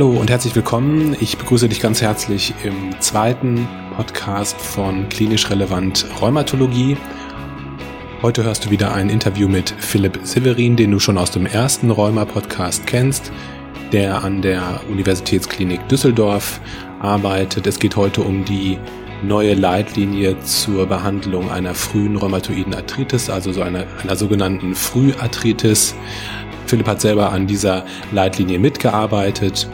Hallo und herzlich willkommen. Ich begrüße dich ganz herzlich im zweiten Podcast von Klinisch Relevant Rheumatologie. Heute hörst du wieder ein Interview mit Philipp Severin, den du schon aus dem ersten Rheuma-Podcast kennst, der an der Universitätsklinik Düsseldorf arbeitet. Es geht heute um die neue Leitlinie zur Behandlung einer frühen rheumatoiden Arthritis, also so einer, einer sogenannten Früharthritis. Philipp hat selber an dieser Leitlinie mitgearbeitet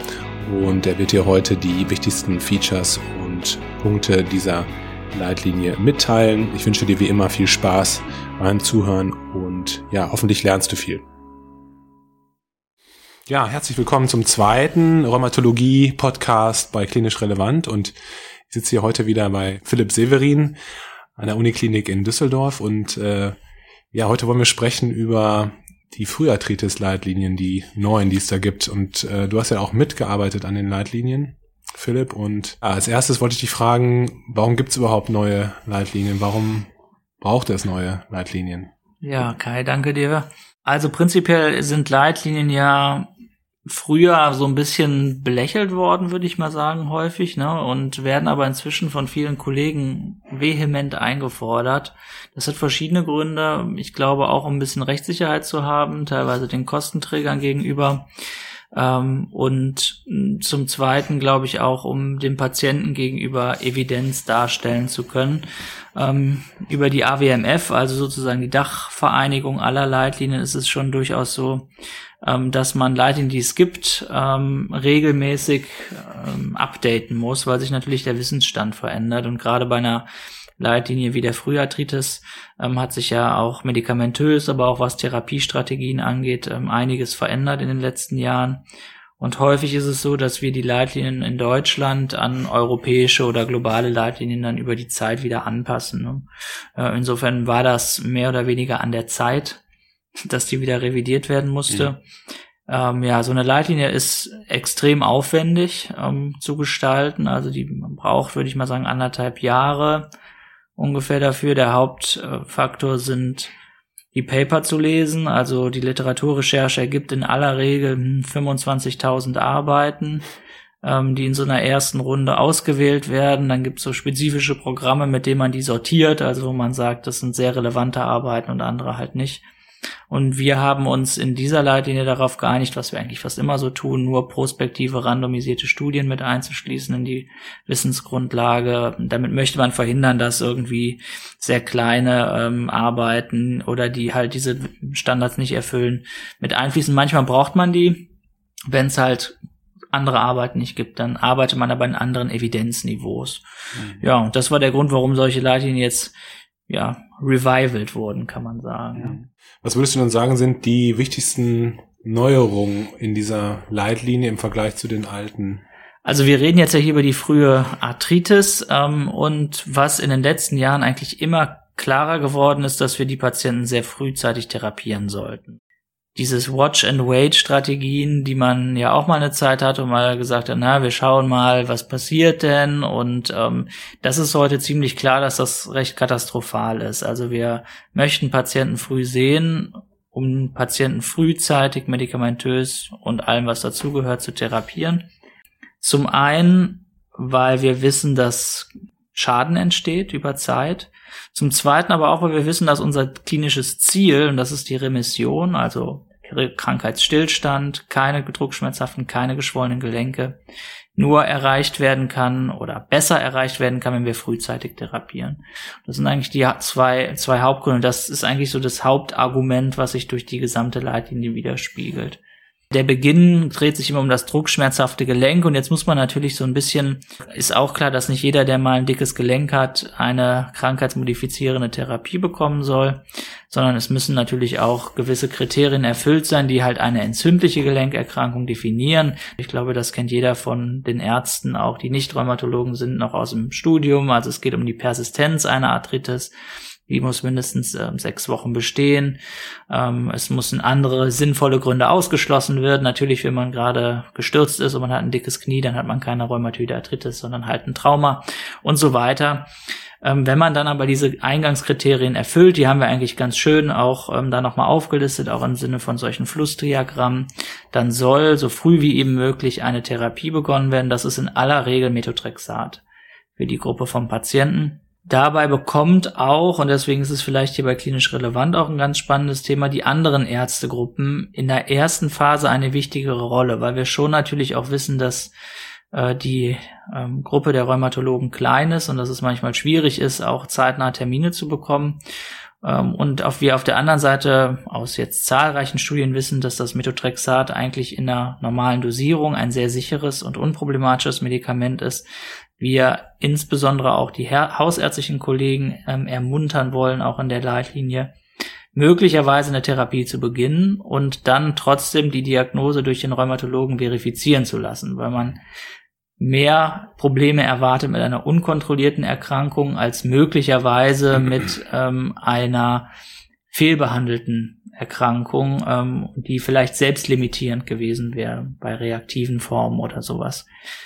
und er wird dir heute die wichtigsten Features und Punkte dieser Leitlinie mitteilen. Ich wünsche dir wie immer viel Spaß beim Zuhören und ja, hoffentlich lernst du viel. Ja, herzlich willkommen zum zweiten Rheumatologie-Podcast bei Klinisch Relevant und ich sitze hier heute wieder bei Philipp Severin an der Uniklinik in Düsseldorf und äh, ja, heute wollen wir sprechen über die Früharthritis-Leitlinien, die neuen, die es da gibt. Und äh, du hast ja auch mitgearbeitet an den Leitlinien, Philipp. Und äh, als erstes wollte ich dich fragen, warum gibt es überhaupt neue Leitlinien? Warum braucht es neue Leitlinien? Ja, Kai, danke dir. Also prinzipiell sind Leitlinien ja früher so ein bisschen belächelt worden, würde ich mal sagen, häufig, ne? Und werden aber inzwischen von vielen Kollegen vehement eingefordert. Das hat verschiedene Gründe. Ich glaube auch, um ein bisschen Rechtssicherheit zu haben, teilweise den Kostenträgern gegenüber. Ähm, und zum Zweiten glaube ich auch, um dem Patienten gegenüber Evidenz darstellen zu können. Ähm, über die AWMF, also sozusagen die Dachvereinigung aller Leitlinien, ist es schon durchaus so, ähm, dass man Leitlinien, die es gibt, ähm, regelmäßig ähm, updaten muss, weil sich natürlich der Wissensstand verändert. Und gerade bei einer Leitlinie wie der Früharthritis ähm, hat sich ja auch medikamentös, aber auch was Therapiestrategien angeht, ähm, einiges verändert in den letzten Jahren. Und häufig ist es so, dass wir die Leitlinien in Deutschland an europäische oder globale Leitlinien dann über die Zeit wieder anpassen. Ne? Äh, insofern war das mehr oder weniger an der Zeit, dass die wieder revidiert werden musste. Mhm. Ähm, ja, so eine Leitlinie ist extrem aufwendig ähm, zu gestalten. Also die braucht, würde ich mal sagen, anderthalb Jahre ungefähr dafür. Der Hauptfaktor sind die Paper zu lesen. Also die Literaturrecherche ergibt in aller Regel 25.000 Arbeiten, ähm, die in so einer ersten Runde ausgewählt werden. Dann gibt es so spezifische Programme, mit denen man die sortiert. Also wo man sagt, das sind sehr relevante Arbeiten und andere halt nicht. Und wir haben uns in dieser Leitlinie darauf geeinigt, was wir eigentlich fast immer so tun, nur prospektive randomisierte Studien mit einzuschließen in die Wissensgrundlage. Damit möchte man verhindern, dass irgendwie sehr kleine ähm, Arbeiten oder die halt diese Standards nicht erfüllen, mit einfließen. Manchmal braucht man die, wenn es halt andere Arbeiten nicht gibt, dann arbeitet man aber in anderen Evidenzniveaus. Mhm. Ja, und das war der Grund, warum solche Leitlinien jetzt ja revivalt wurden, kann man sagen. Ja. Was würdest du denn sagen, sind die wichtigsten Neuerungen in dieser Leitlinie im Vergleich zu den alten? Also wir reden jetzt ja hier über die frühe Arthritis ähm, und was in den letzten Jahren eigentlich immer klarer geworden ist, dass wir die Patienten sehr frühzeitig therapieren sollten dieses Watch-and-Wait-Strategien, die man ja auch mal eine Zeit hatte und mal gesagt hat, na, wir schauen mal, was passiert denn? Und ähm, das ist heute ziemlich klar, dass das recht katastrophal ist. Also wir möchten Patienten früh sehen, um Patienten frühzeitig medikamentös und allem, was dazugehört, zu therapieren. Zum einen, weil wir wissen, dass Schaden entsteht über Zeit. Zum Zweiten aber auch, weil wir wissen, dass unser klinisches Ziel, und das ist die Remission, also Krankheitsstillstand, keine druckschmerzhaften, keine geschwollenen Gelenke, nur erreicht werden kann oder besser erreicht werden kann, wenn wir frühzeitig therapieren. Das sind eigentlich die zwei, zwei Hauptgründe. Das ist eigentlich so das Hauptargument, was sich durch die gesamte Leitlinie widerspiegelt. Der Beginn dreht sich immer um das druckschmerzhafte Gelenk und jetzt muss man natürlich so ein bisschen, ist auch klar, dass nicht jeder, der mal ein dickes Gelenk hat, eine krankheitsmodifizierende Therapie bekommen soll, sondern es müssen natürlich auch gewisse Kriterien erfüllt sein, die halt eine entzündliche Gelenkerkrankung definieren. Ich glaube, das kennt jeder von den Ärzten, auch die nicht Rheumatologen sind, noch aus dem Studium. Also es geht um die Persistenz einer Arthritis. Die muss mindestens äh, sechs Wochen bestehen. Ähm, es müssen andere sinnvolle Gründe ausgeschlossen werden. Natürlich, wenn man gerade gestürzt ist und man hat ein dickes Knie, dann hat man keine rheumatoide Arthritis, sondern halt ein Trauma und so weiter. Ähm, wenn man dann aber diese Eingangskriterien erfüllt, die haben wir eigentlich ganz schön auch ähm, da nochmal aufgelistet, auch im Sinne von solchen Flussdiagrammen, dann soll so früh wie eben möglich eine Therapie begonnen werden. Das ist in aller Regel Methotrexat für die Gruppe von Patienten. Dabei bekommt auch, und deswegen ist es vielleicht hier bei klinisch relevant auch ein ganz spannendes Thema, die anderen Ärztegruppen in der ersten Phase eine wichtigere Rolle, weil wir schon natürlich auch wissen, dass äh, die ähm, Gruppe der Rheumatologen klein ist und dass es manchmal schwierig ist, auch zeitnah Termine zu bekommen. Ähm, und auch wir auf der anderen Seite aus jetzt zahlreichen Studien wissen, dass das Methotrexat eigentlich in der normalen Dosierung ein sehr sicheres und unproblematisches Medikament ist, wir insbesondere auch die hausärztlichen Kollegen ähm, ermuntern wollen, auch in der Leitlinie, möglicherweise eine Therapie zu beginnen und dann trotzdem die Diagnose durch den Rheumatologen verifizieren zu lassen, weil man mehr Probleme erwartet mit einer unkontrollierten Erkrankung als möglicherweise mit ähm, einer fehlbehandelten Erkrankung, ähm, die vielleicht selbstlimitierend gewesen wäre bei reaktiven Formen oder sowas.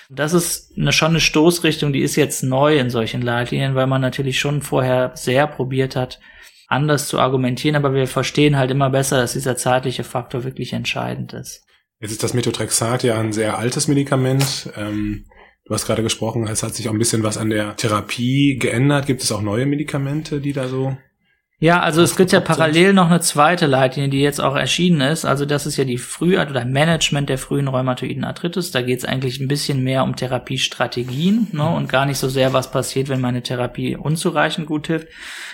Das ist eine, schon eine Stoßrichtung, die ist jetzt neu in solchen Leitlinien, weil man natürlich schon vorher sehr probiert hat, anders zu argumentieren, aber wir verstehen halt immer besser, dass dieser zeitliche Faktor wirklich entscheidend ist. Jetzt ist das Methotrexat ja ein sehr altes Medikament. Ähm, du hast gerade gesprochen, es hat sich auch ein bisschen was an der Therapie geändert. Gibt es auch neue Medikamente, die da so ja, also es gibt ja parallel noch eine zweite Leitlinie, die jetzt auch erschienen ist. Also das ist ja die Frühart oder Management der frühen rheumatoiden Arthritis. Da geht es eigentlich ein bisschen mehr um Therapiestrategien ne, und gar nicht so sehr, was passiert, wenn meine Therapie unzureichend gut hilft.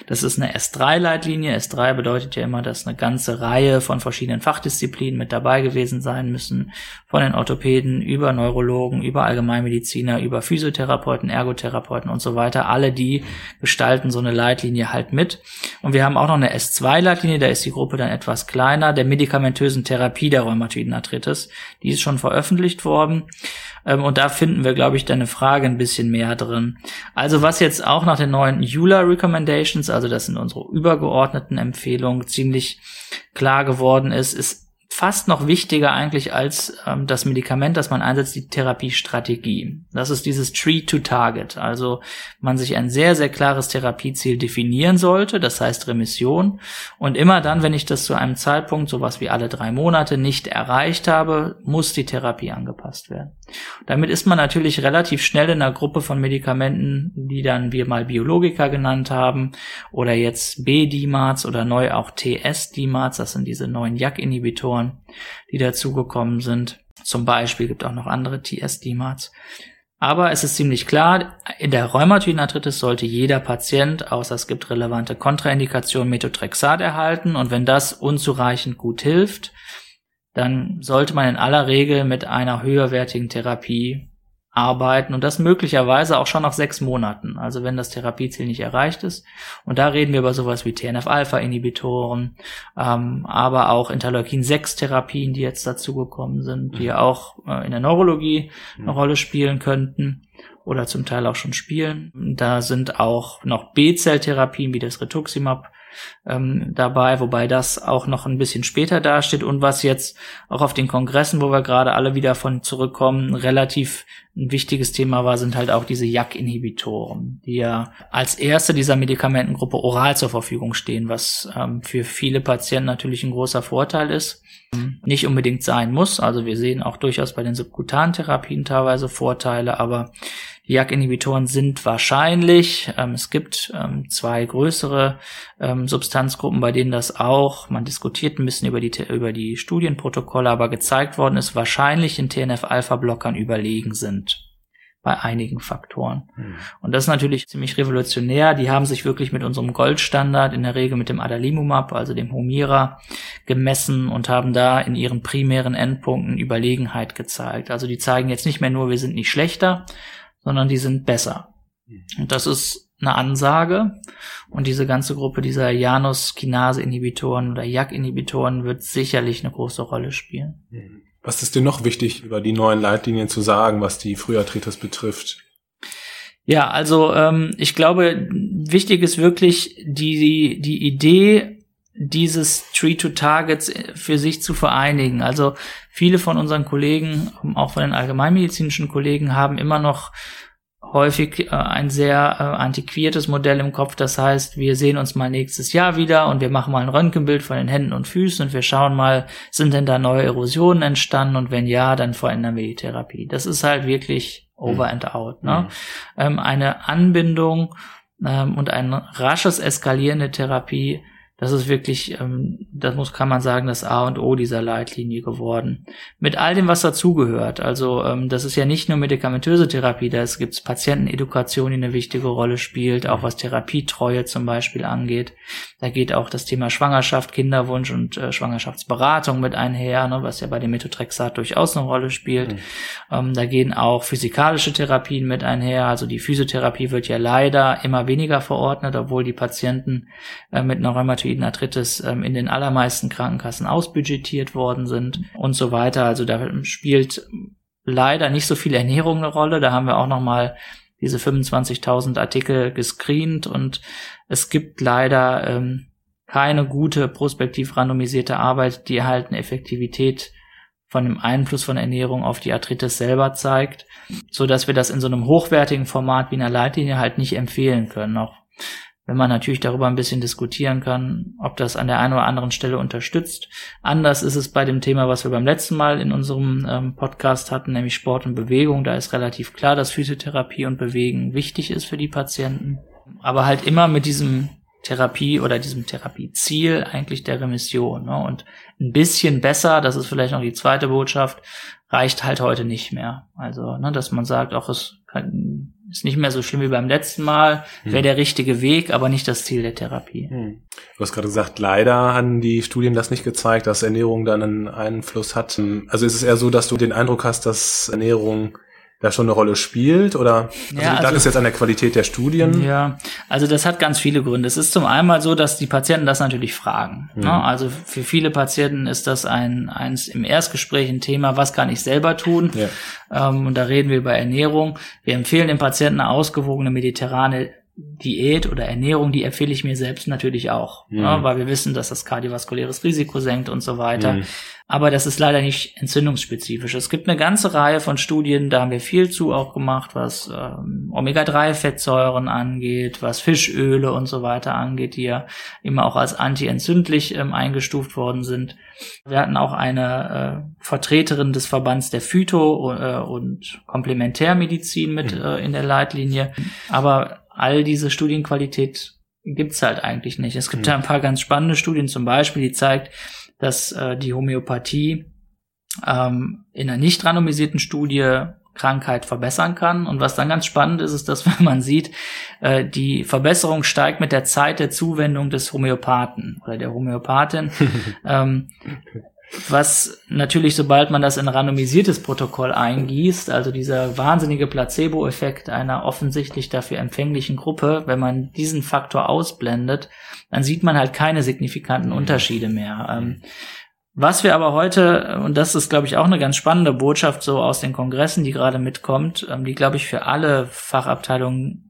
Das ist eine S3-Leitlinie. S3 bedeutet ja immer, dass eine ganze Reihe von verschiedenen Fachdisziplinen mit dabei gewesen sein müssen. Von den Orthopäden über Neurologen, über Allgemeinmediziner, über Physiotherapeuten, Ergotherapeuten und so weiter. Alle die gestalten so eine Leitlinie halt mit. Und wir haben auch noch eine S2-Leitlinie, da ist die Gruppe dann etwas kleiner, der medikamentösen Therapie der rheumatoiden Arthritis. Die ist schon veröffentlicht worden. Ähm, und da finden wir, glaube ich, deine Frage ein bisschen mehr drin. Also was jetzt auch nach den neuen EULA Recommendations, also das sind unsere übergeordneten Empfehlungen, ziemlich klar geworden ist, ist fast noch wichtiger eigentlich als ähm, das Medikament, das man einsetzt, die Therapiestrategie. Das ist dieses Treat to Target. Also man sich ein sehr, sehr klares Therapieziel definieren sollte, das heißt Remission. Und immer dann, wenn ich das zu einem Zeitpunkt, sowas wie alle drei Monate, nicht erreicht habe, muss die Therapie angepasst werden. Damit ist man natürlich relativ schnell in einer Gruppe von Medikamenten, die dann wir mal Biologika genannt haben, oder jetzt B-DMARDs oder neu auch TS-DMARDs, das sind diese neuen JAK-Inhibitoren die dazugekommen sind. Zum Beispiel gibt auch noch andere TS-DMARDs. Aber es ist ziemlich klar, in der Rheumatoidenarthritis sollte jeder Patient, außer es gibt relevante Kontraindikationen, Methotrexat erhalten. Und wenn das unzureichend gut hilft, dann sollte man in aller Regel mit einer höherwertigen Therapie arbeiten und das möglicherweise auch schon nach sechs Monaten, also wenn das Therapieziel nicht erreicht ist. Und da reden wir über sowas wie TNF-Alpha-Inhibitoren, ähm, aber auch Interleukin-6-Therapien, die jetzt dazugekommen sind, die mhm. auch äh, in der Neurologie eine mhm. Rolle spielen könnten oder zum Teil auch schon spielen. Da sind auch noch B-Zell-Therapien wie das Rituximab ähm, dabei, wobei das auch noch ein bisschen später dasteht und was jetzt auch auf den Kongressen, wo wir gerade alle wieder von zurückkommen, relativ ein wichtiges Thema war, sind halt auch diese JAK-Inhibitoren, die ja als erste dieser Medikamentengruppe oral zur Verfügung stehen, was ähm, für viele Patienten natürlich ein großer Vorteil ist. Nicht unbedingt sein muss. Also wir sehen auch durchaus bei den subkutanen Therapien teilweise Vorteile, aber JAK-Inhibitoren sind wahrscheinlich, ähm, es gibt ähm, zwei größere ähm, Substanzgruppen, bei denen das auch, man diskutiert ein bisschen über die, über die Studienprotokolle, aber gezeigt worden ist, wahrscheinlich in TNF-Alpha-Blockern überlegen sind bei einigen Faktoren. Mhm. Und das ist natürlich ziemlich revolutionär. Die haben sich wirklich mit unserem Goldstandard, in der Regel mit dem Adalimumab, also dem Humira, gemessen und haben da in ihren primären Endpunkten Überlegenheit gezeigt. Also die zeigen jetzt nicht mehr nur, wir sind nicht schlechter, sondern die sind besser. Mhm. Und das ist eine Ansage. Und diese ganze Gruppe dieser Janus-Kinase-Inhibitoren oder JAK-Inhibitoren wird sicherlich eine große Rolle spielen. Mhm. Was ist dir noch wichtig, über die neuen Leitlinien zu sagen, was die Früharthritis betrifft? Ja, also ähm, ich glaube, wichtig ist wirklich die, die Idee, dieses Tree to Targets für sich zu vereinigen. Also viele von unseren Kollegen, auch von den allgemeinmedizinischen Kollegen, haben immer noch häufig äh, ein sehr äh, antiquiertes Modell im Kopf. Das heißt, wir sehen uns mal nächstes Jahr wieder und wir machen mal ein Röntgenbild von den Händen und Füßen und wir schauen mal, sind denn da neue Erosionen entstanden und wenn ja, dann verändern wir die Therapie. Das ist halt wirklich over mhm. and out. Ne? Mhm. Ähm, eine Anbindung ähm, und ein rasches Eskalieren der Therapie das ist wirklich, ähm, das muss kann man sagen, das A und O dieser Leitlinie geworden. Mit all dem, was dazugehört. Also ähm, das ist ja nicht nur medikamentöse Therapie, da gibt es Patientenedukation, die eine wichtige Rolle spielt, auch was Therapietreue zum Beispiel angeht. Da geht auch das Thema Schwangerschaft, Kinderwunsch und äh, Schwangerschaftsberatung mit einher, ne, was ja bei dem Methotrexat durchaus eine Rolle spielt. Mhm. Ähm, da gehen auch physikalische Therapien mit einher. Also die Physiotherapie wird ja leider immer weniger verordnet, obwohl die Patienten äh, mit einer rheumatoiden Arthritis ähm, in den allermeisten Krankenkassen ausbudgetiert worden sind und so weiter. Also da spielt leider nicht so viel Ernährung eine Rolle. Da haben wir auch noch mal diese 25.000 Artikel gescreent und es gibt leider ähm, keine gute prospektiv randomisierte Arbeit, die halt eine Effektivität von dem Einfluss von Ernährung auf die Arthritis selber zeigt, so dass wir das in so einem hochwertigen Format wie einer Leitlinie halt nicht empfehlen können. Auch wenn man natürlich darüber ein bisschen diskutieren kann, ob das an der einen oder anderen Stelle unterstützt. Anders ist es bei dem Thema, was wir beim letzten Mal in unserem ähm, Podcast hatten, nämlich Sport und Bewegung. Da ist relativ klar, dass Physiotherapie und Bewegen wichtig ist für die Patienten. Aber halt immer mit diesem Therapie oder diesem Therapieziel eigentlich der Remission. Ne? Und ein bisschen besser, das ist vielleicht noch die zweite Botschaft, reicht halt heute nicht mehr. Also, ne, dass man sagt, auch es kann, ist nicht mehr so schlimm wie beim letzten Mal, wäre hm. der richtige Weg, aber nicht das Ziel der Therapie. Hm. Du hast gerade gesagt, leider haben die Studien das nicht gezeigt, dass Ernährung dann einen Einfluss hat. Also ist es eher so, dass du den Eindruck hast, dass Ernährung da schon eine Rolle spielt? Oder also ja, lag also, es jetzt an der Qualität der Studien? Ja, also das hat ganz viele Gründe. Es ist zum einen so, dass die Patienten das natürlich fragen. Mhm. Ne? Also für viele Patienten ist das ein eins im Erstgespräch ein Thema, was kann ich selber tun? Ja. Ähm, und da reden wir über Ernährung. Wir empfehlen den Patienten eine ausgewogene mediterrane Diät oder Ernährung, die empfehle ich mir selbst natürlich auch, mhm. ja, weil wir wissen, dass das kardiovaskuläres Risiko senkt und so weiter. Mhm. Aber das ist leider nicht entzündungsspezifisch. Es gibt eine ganze Reihe von Studien, da haben wir viel zu auch gemacht, was ähm, Omega-3-Fettsäuren angeht, was Fischöle und so weiter angeht, die ja immer auch als antientzündlich ähm, eingestuft worden sind. Wir hatten auch eine äh, Vertreterin des Verbands der Phyto- äh, und Komplementärmedizin mit mhm. äh, in der Leitlinie. Aber all diese Studienqualität gibt's halt eigentlich nicht. Es gibt mhm. ja ein paar ganz spannende Studien, zum Beispiel, die zeigt, dass äh, die Homöopathie ähm, in einer nicht randomisierten Studie Krankheit verbessern kann. Und was dann ganz spannend ist, ist, dass wenn man sieht, äh, die Verbesserung steigt mit der Zeit der Zuwendung des Homöopathen oder der Homöopathin. ähm, was natürlich, sobald man das in randomisiertes Protokoll eingießt, also dieser wahnsinnige Placebo-Effekt einer offensichtlich dafür empfänglichen Gruppe, wenn man diesen Faktor ausblendet, dann sieht man halt keine signifikanten mhm. Unterschiede mehr. Ähm, was wir aber heute, und das ist, glaube ich, auch eine ganz spannende Botschaft so aus den Kongressen, die gerade mitkommt, ähm, die, glaube ich, für alle Fachabteilungen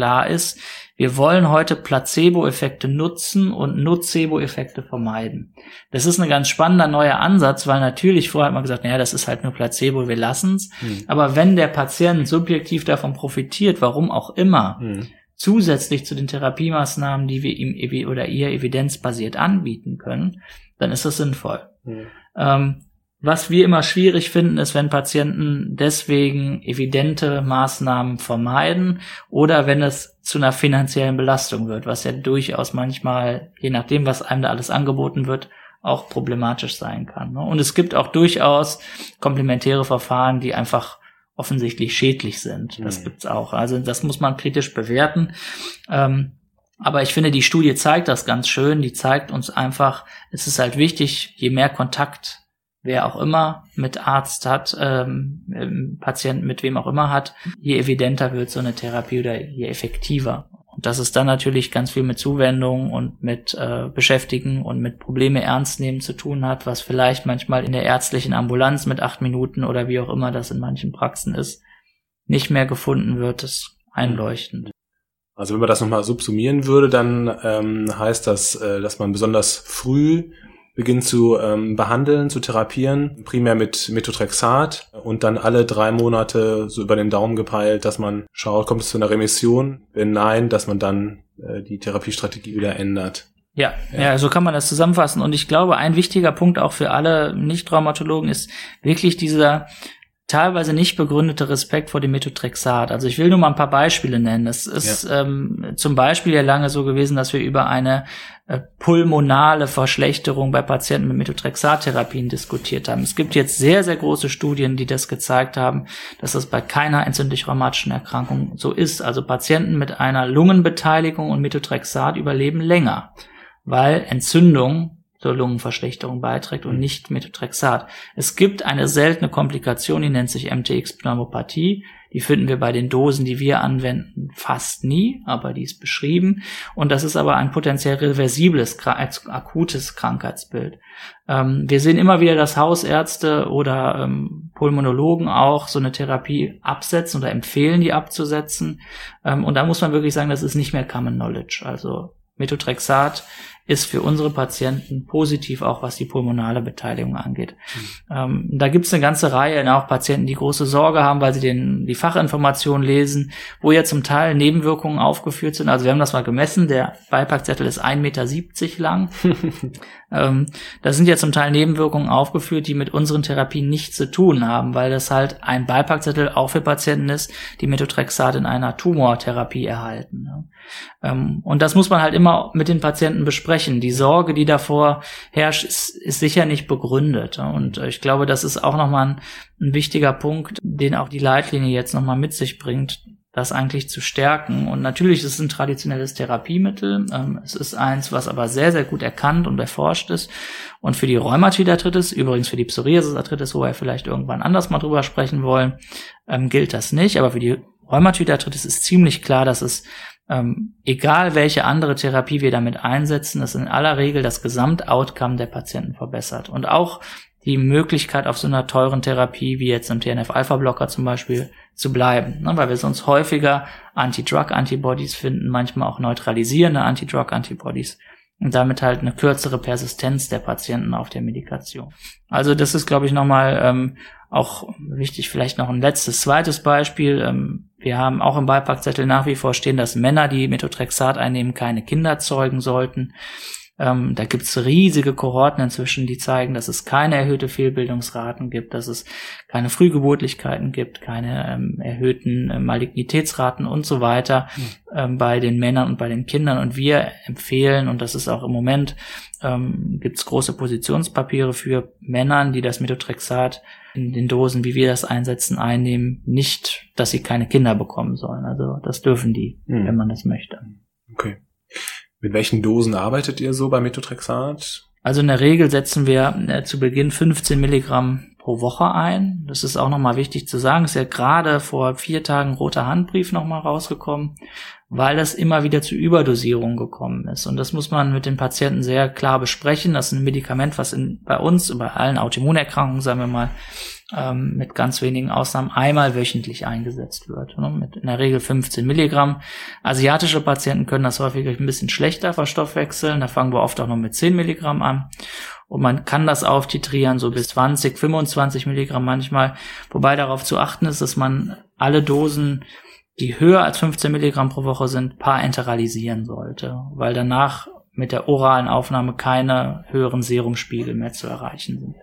klar ist, wir wollen heute Placebo-Effekte nutzen und Nocebo-Effekte vermeiden. Das ist ein ganz spannender neuer Ansatz, weil natürlich vorher hat man gesagt, naja, das ist halt nur Placebo, wir lassen's. Mhm. Aber wenn der Patient subjektiv davon profitiert, warum auch immer, mhm. zusätzlich zu den Therapiemaßnahmen, die wir ihm oder ihr evidenzbasiert anbieten können, dann ist das sinnvoll. Mhm. Ähm, was wir immer schwierig finden, ist, wenn Patienten deswegen evidente Maßnahmen vermeiden oder wenn es zu einer finanziellen Belastung wird, was ja durchaus manchmal, je nachdem, was einem da alles angeboten wird, auch problematisch sein kann. Ne? Und es gibt auch durchaus komplementäre Verfahren, die einfach offensichtlich schädlich sind. Das mhm. gibt's auch. Also das muss man kritisch bewerten. Ähm, aber ich finde, die Studie zeigt das ganz schön. Die zeigt uns einfach, es ist halt wichtig, je mehr Kontakt wer auch immer mit Arzt hat, ähm, Patienten mit wem auch immer hat, je evidenter wird so eine Therapie oder je effektiver. Und das ist dann natürlich ganz viel mit Zuwendung und mit äh, Beschäftigen und mit Probleme ernst nehmen zu tun hat, was vielleicht manchmal in der ärztlichen Ambulanz mit acht Minuten oder wie auch immer das in manchen Praxen ist, nicht mehr gefunden wird, ist einleuchtend. Also wenn man das nochmal subsumieren würde, dann ähm, heißt das, äh, dass man besonders früh beginnt zu ähm, behandeln, zu therapieren, primär mit Methotrexat und dann alle drei Monate so über den Daumen gepeilt, dass man schaut, kommt es zu einer Remission? Wenn nein, dass man dann äh, die Therapiestrategie wieder ändert. Ja, ja, ja, so kann man das zusammenfassen. Und ich glaube, ein wichtiger Punkt auch für alle Nicht-Traumatologen ist wirklich dieser teilweise nicht begründete Respekt vor dem Methotrexat. Also ich will nur mal ein paar Beispiele nennen. Es ist ja. ähm, zum Beispiel ja lange so gewesen, dass wir über eine äh, pulmonale Verschlechterung bei Patienten mit Methotrexat-Therapien diskutiert haben. Es gibt jetzt sehr, sehr große Studien, die das gezeigt haben, dass das bei keiner entzündlich-rheumatischen Erkrankung so ist. Also Patienten mit einer Lungenbeteiligung und Methotrexat überleben länger, weil Entzündung zur Lungenverschlechterung beiträgt und nicht Methotrexat. Es gibt eine seltene Komplikation, die nennt sich MTX-Pneumopathie. Die finden wir bei den Dosen, die wir anwenden, fast nie, aber die ist beschrieben. Und das ist aber ein potenziell reversibles, akutes Krankheitsbild. Ähm, wir sehen immer wieder, dass Hausärzte oder ähm, Pulmonologen auch so eine Therapie absetzen oder empfehlen, die abzusetzen. Ähm, und da muss man wirklich sagen, das ist nicht mehr Common Knowledge. Also Methotrexat ist für unsere Patienten positiv, auch was die pulmonale Beteiligung angeht. Mhm. Ähm, da gibt es eine ganze Reihe, auch Patienten, die große Sorge haben, weil sie den, die Fachinformationen lesen, wo ja zum Teil Nebenwirkungen aufgeführt sind. Also wir haben das mal gemessen, der Beipackzettel ist 1,70 Meter lang. ähm, da sind ja zum Teil Nebenwirkungen aufgeführt, die mit unseren Therapien nichts zu tun haben, weil das halt ein Beipackzettel auch für Patienten ist, die Methotrexat in einer Tumortherapie erhalten. Ähm, und das muss man halt immer mit den Patienten besprechen sprechen. Die Sorge, die davor herrscht, ist, ist sicher nicht begründet. Und ich glaube, das ist auch nochmal ein, ein wichtiger Punkt, den auch die Leitlinie jetzt nochmal mit sich bringt, das eigentlich zu stärken. Und natürlich ist es ein traditionelles Therapiemittel. Ähm, es ist eins, was aber sehr, sehr gut erkannt und erforscht ist. Und für die Rheumatoidarthritis, übrigens für die Psoriasis-Arthritis, wo wir vielleicht irgendwann anders mal drüber sprechen wollen, ähm, gilt das nicht. Aber für die Rheumatoidarthritis ist ziemlich klar, dass es ähm, egal welche andere Therapie wir damit einsetzen, das in aller Regel das Gesamtoutcome der Patienten verbessert. Und auch die Möglichkeit auf so einer teuren Therapie wie jetzt im TNF-Alpha-Blocker zum Beispiel zu bleiben, ne, weil wir sonst häufiger Anti-Drug-Antibodies finden, manchmal auch neutralisierende Anti-Drug-Antibodies und damit halt eine kürzere Persistenz der Patienten auf der Medikation. Also das ist, glaube ich, nochmal ähm, auch wichtig, vielleicht noch ein letztes, zweites Beispiel. Ähm, wir haben auch im Beipackzettel nach wie vor stehen, dass Männer, die Methotrexat einnehmen, keine Kinder zeugen sollten. Ähm, da gibt's riesige Kohorten inzwischen, die zeigen, dass es keine erhöhte Fehlbildungsraten gibt, dass es keine Frühgeburtlichkeiten gibt, keine ähm, erhöhten äh, Malignitätsraten und so weiter mhm. ähm, bei den Männern und bei den Kindern. Und wir empfehlen, und das ist auch im Moment, ähm, gibt's große Positionspapiere für Männern, die das Methotrexat in den Dosen, wie wir das einsetzen, einnehmen, nicht, dass sie keine Kinder bekommen sollen. Also das dürfen die, mhm. wenn man das möchte. Okay. Mit welchen Dosen arbeitet ihr so bei Methotrexat? Also in der Regel setzen wir äh, zu Beginn 15 Milligramm pro Woche ein. Das ist auch nochmal wichtig zu sagen. Ist ja gerade vor vier Tagen roter Handbrief nochmal rausgekommen, weil das immer wieder zu Überdosierung gekommen ist. Und das muss man mit den Patienten sehr klar besprechen. Das ist ein Medikament, was in, bei uns, bei allen Autoimmunerkrankungen, sagen wir mal, ähm, mit ganz wenigen Ausnahmen einmal wöchentlich eingesetzt wird. Ne? Mit in der Regel 15 Milligramm. Asiatische Patienten können das häufig ein bisschen schlechter verstoffwechseln. Da fangen wir oft auch noch mit 10 Milligramm an. Und man kann das auftitrieren, so bis 20, 25 Milligramm manchmal. Wobei darauf zu achten ist, dass man alle Dosen, die höher als 15 Milligramm pro Woche sind, parenteralisieren sollte. Weil danach mit der oralen Aufnahme keine höheren Serumspiegel mehr zu erreichen sind.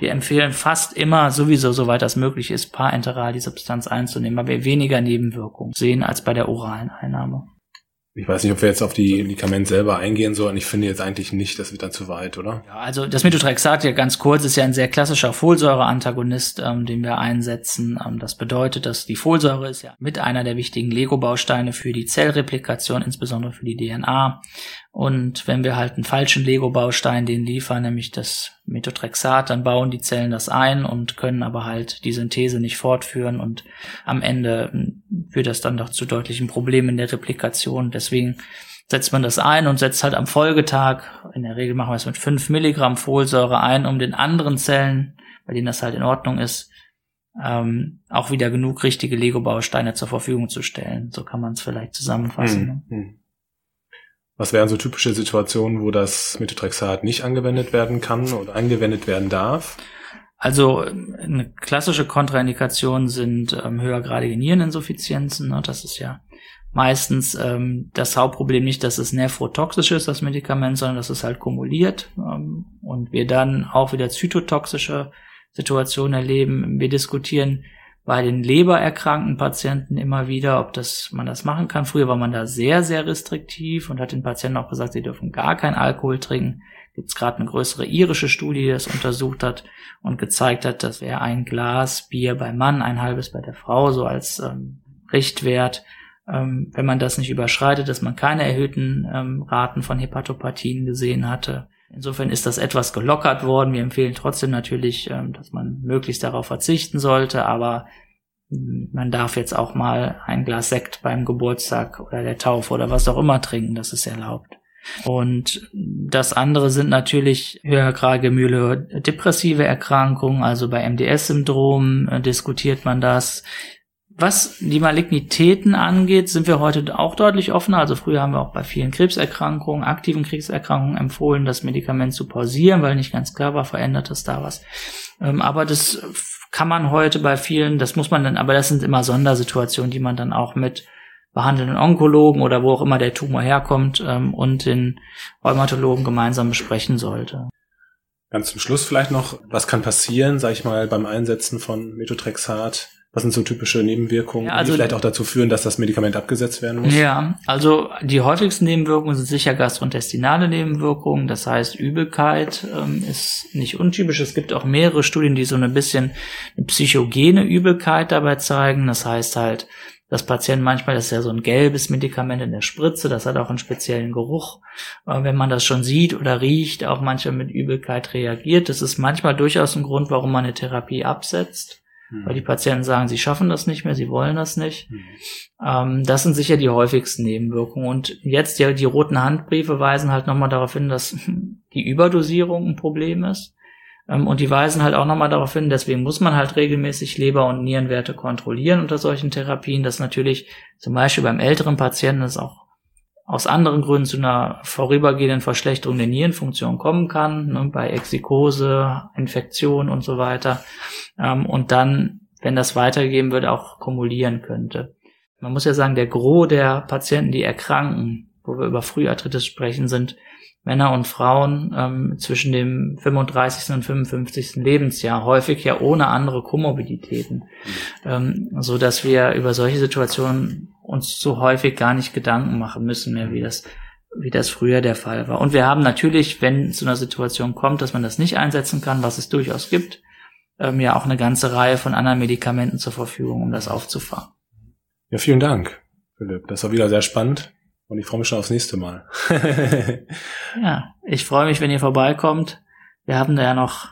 Wir empfehlen fast immer sowieso, soweit das möglich ist, parenteral die Substanz einzunehmen, weil wir weniger Nebenwirkungen sehen als bei der oralen Einnahme. Ich weiß nicht, ob wir jetzt auf die Medikament selber eingehen sollen. Ich finde jetzt eigentlich nicht, das wird dann zu weit, oder? Ja, also das Methotrexat ja ganz kurz ist ja ein sehr klassischer Folsäureantagonist, ähm, den wir einsetzen. Ähm, das bedeutet, dass die Folsäure ist ja mit einer der wichtigen Lego-Bausteine für die Zellreplikation, insbesondere für die DNA. Und wenn wir halt einen falschen Lego-Baustein den liefern, nämlich das Methotrexat, dann bauen die Zellen das ein und können aber halt die Synthese nicht fortführen und am Ende hm, führt das dann doch zu deutlichen Problemen in der Replikation. Deswegen setzt man das ein und setzt halt am Folgetag, in der Regel machen wir es mit fünf Milligramm Folsäure ein, um den anderen Zellen, bei denen das halt in Ordnung ist, ähm, auch wieder genug richtige Lego-Bausteine zur Verfügung zu stellen. So kann man es vielleicht zusammenfassen. Hm, hm. Was wären so typische Situationen, wo das Methotrexat nicht angewendet werden kann oder angewendet werden darf? Also eine klassische Kontraindikation sind ähm, höhergradige Niereninsuffizienzen. Ne? Das ist ja meistens ähm, das Hauptproblem nicht, dass es nephrotoxisch ist, das Medikament, sondern dass es halt kumuliert ähm, und wir dann auch wieder zytotoxische Situationen erleben. Wir diskutieren bei den lebererkrankten Patienten immer wieder, ob das, man das machen kann. Früher war man da sehr, sehr restriktiv und hat den Patienten auch gesagt, sie dürfen gar keinen Alkohol trinken. Gibt es gerade eine größere irische Studie, die das untersucht hat und gezeigt hat, dass wer ein Glas Bier beim Mann, ein halbes bei der Frau, so als ähm, Richtwert, ähm, wenn man das nicht überschreitet, dass man keine erhöhten ähm, Raten von Hepatopathien gesehen hatte. Insofern ist das etwas gelockert worden. Wir empfehlen trotzdem natürlich, ähm, dass man möglichst darauf verzichten sollte, aber hm, man darf jetzt auch mal ein Glas Sekt beim Geburtstag oder der Taufe oder was auch immer trinken, das ist erlaubt. Und das andere sind natürlich höhergradige myelodepressive Erkrankungen, also bei MDS-Syndrom äh, diskutiert man das. Was die Malignitäten angeht, sind wir heute auch deutlich offener. Also früher haben wir auch bei vielen Krebserkrankungen, aktiven Krebserkrankungen empfohlen, das Medikament zu pausieren, weil nicht ganz klar war, verändert es da was. Ähm, aber das kann man heute bei vielen, das muss man dann, aber das sind immer Sondersituationen, die man dann auch mit behandelnden Onkologen oder wo auch immer der Tumor herkommt ähm, und den Rheumatologen gemeinsam besprechen sollte. Ganz zum Schluss vielleicht noch, was kann passieren, sag ich mal, beim Einsetzen von Methotrexat was sind so typische Nebenwirkungen, ja, also, die vielleicht auch dazu führen, dass das Medikament abgesetzt werden muss? Ja, also die häufigsten Nebenwirkungen sind sicher gastrointestinale Nebenwirkungen. Das heißt, Übelkeit ähm, ist nicht untypisch. Es gibt auch mehrere Studien, die so ein bisschen eine psychogene Übelkeit dabei zeigen. Das heißt halt, dass Patienten manchmal, das ist ja so ein gelbes Medikament in der Spritze, das hat auch einen speziellen Geruch. Äh, wenn man das schon sieht oder riecht, auch manchmal mit Übelkeit reagiert. Das ist manchmal durchaus ein Grund, warum man eine Therapie absetzt mhm. weil die Patienten sagen, sie schaffen das nicht mehr, sie wollen das nicht. Mhm. Ähm, das sind sicher die häufigsten Nebenwirkungen. Und jetzt ja, die roten Handbriefe weisen halt nochmal darauf hin, dass die Überdosierung ein Problem ist. Ähm, und die weisen halt auch nochmal darauf hin, deswegen muss man halt regelmäßig Leber- und Nierenwerte kontrollieren unter solchen Therapien, dass natürlich zum Beispiel beim älteren Patienten es auch aus anderen Gründen zu einer vorübergehenden Verschlechterung der Nierenfunktion kommen kann, ne, bei Exikose, Infektion und so weiter. Ähm, und dann, wenn das weitergegeben wird, auch kumulieren könnte. Man muss ja sagen, der Gros der Patienten, die erkranken, wo wir über Früharthritis sprechen, sind Männer und Frauen ähm, zwischen dem 35. und 55. Lebensjahr, häufig ja ohne andere Komorbiditäten, ähm, so dass wir über solche Situationen uns so häufig gar nicht Gedanken machen müssen mehr, wie das wie das früher der Fall war. Und wir haben natürlich, wenn zu einer Situation kommt, dass man das nicht einsetzen kann, was es durchaus gibt, ähm, ja auch eine ganze Reihe von anderen Medikamenten zur Verfügung, um das aufzufangen. Ja, vielen Dank, Philipp. Das war wieder sehr spannend. Und ich freue mich schon aufs nächste Mal. ja, ich freue mich, wenn ihr vorbeikommt. Wir haben da ja noch,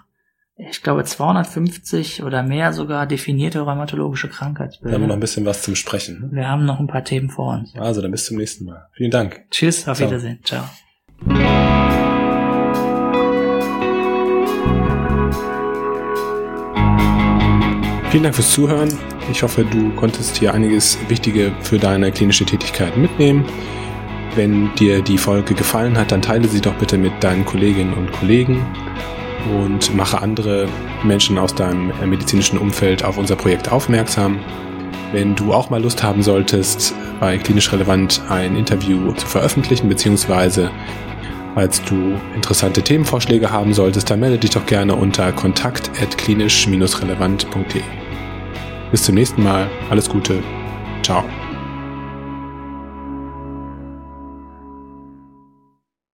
ich glaube, 250 oder mehr sogar definierte rheumatologische Krankheitsbilder. Wir haben noch ein bisschen was zum Sprechen. Wir haben noch ein paar Themen vor uns. Also, dann bis zum nächsten Mal. Vielen Dank. Tschüss, auf Ciao. Wiedersehen. Ciao. Vielen Dank fürs Zuhören. Ich hoffe, du konntest hier einiges Wichtige für deine klinische Tätigkeit mitnehmen. Wenn dir die Folge gefallen hat, dann teile sie doch bitte mit deinen Kolleginnen und Kollegen und mache andere Menschen aus deinem medizinischen Umfeld auf unser Projekt aufmerksam. Wenn du auch mal Lust haben solltest, bei Klinisch Relevant ein Interview zu veröffentlichen, beziehungsweise falls du interessante Themenvorschläge haben solltest, dann melde dich doch gerne unter kontakt.klinisch-relevant.de. Bis zum nächsten Mal, alles Gute, ciao.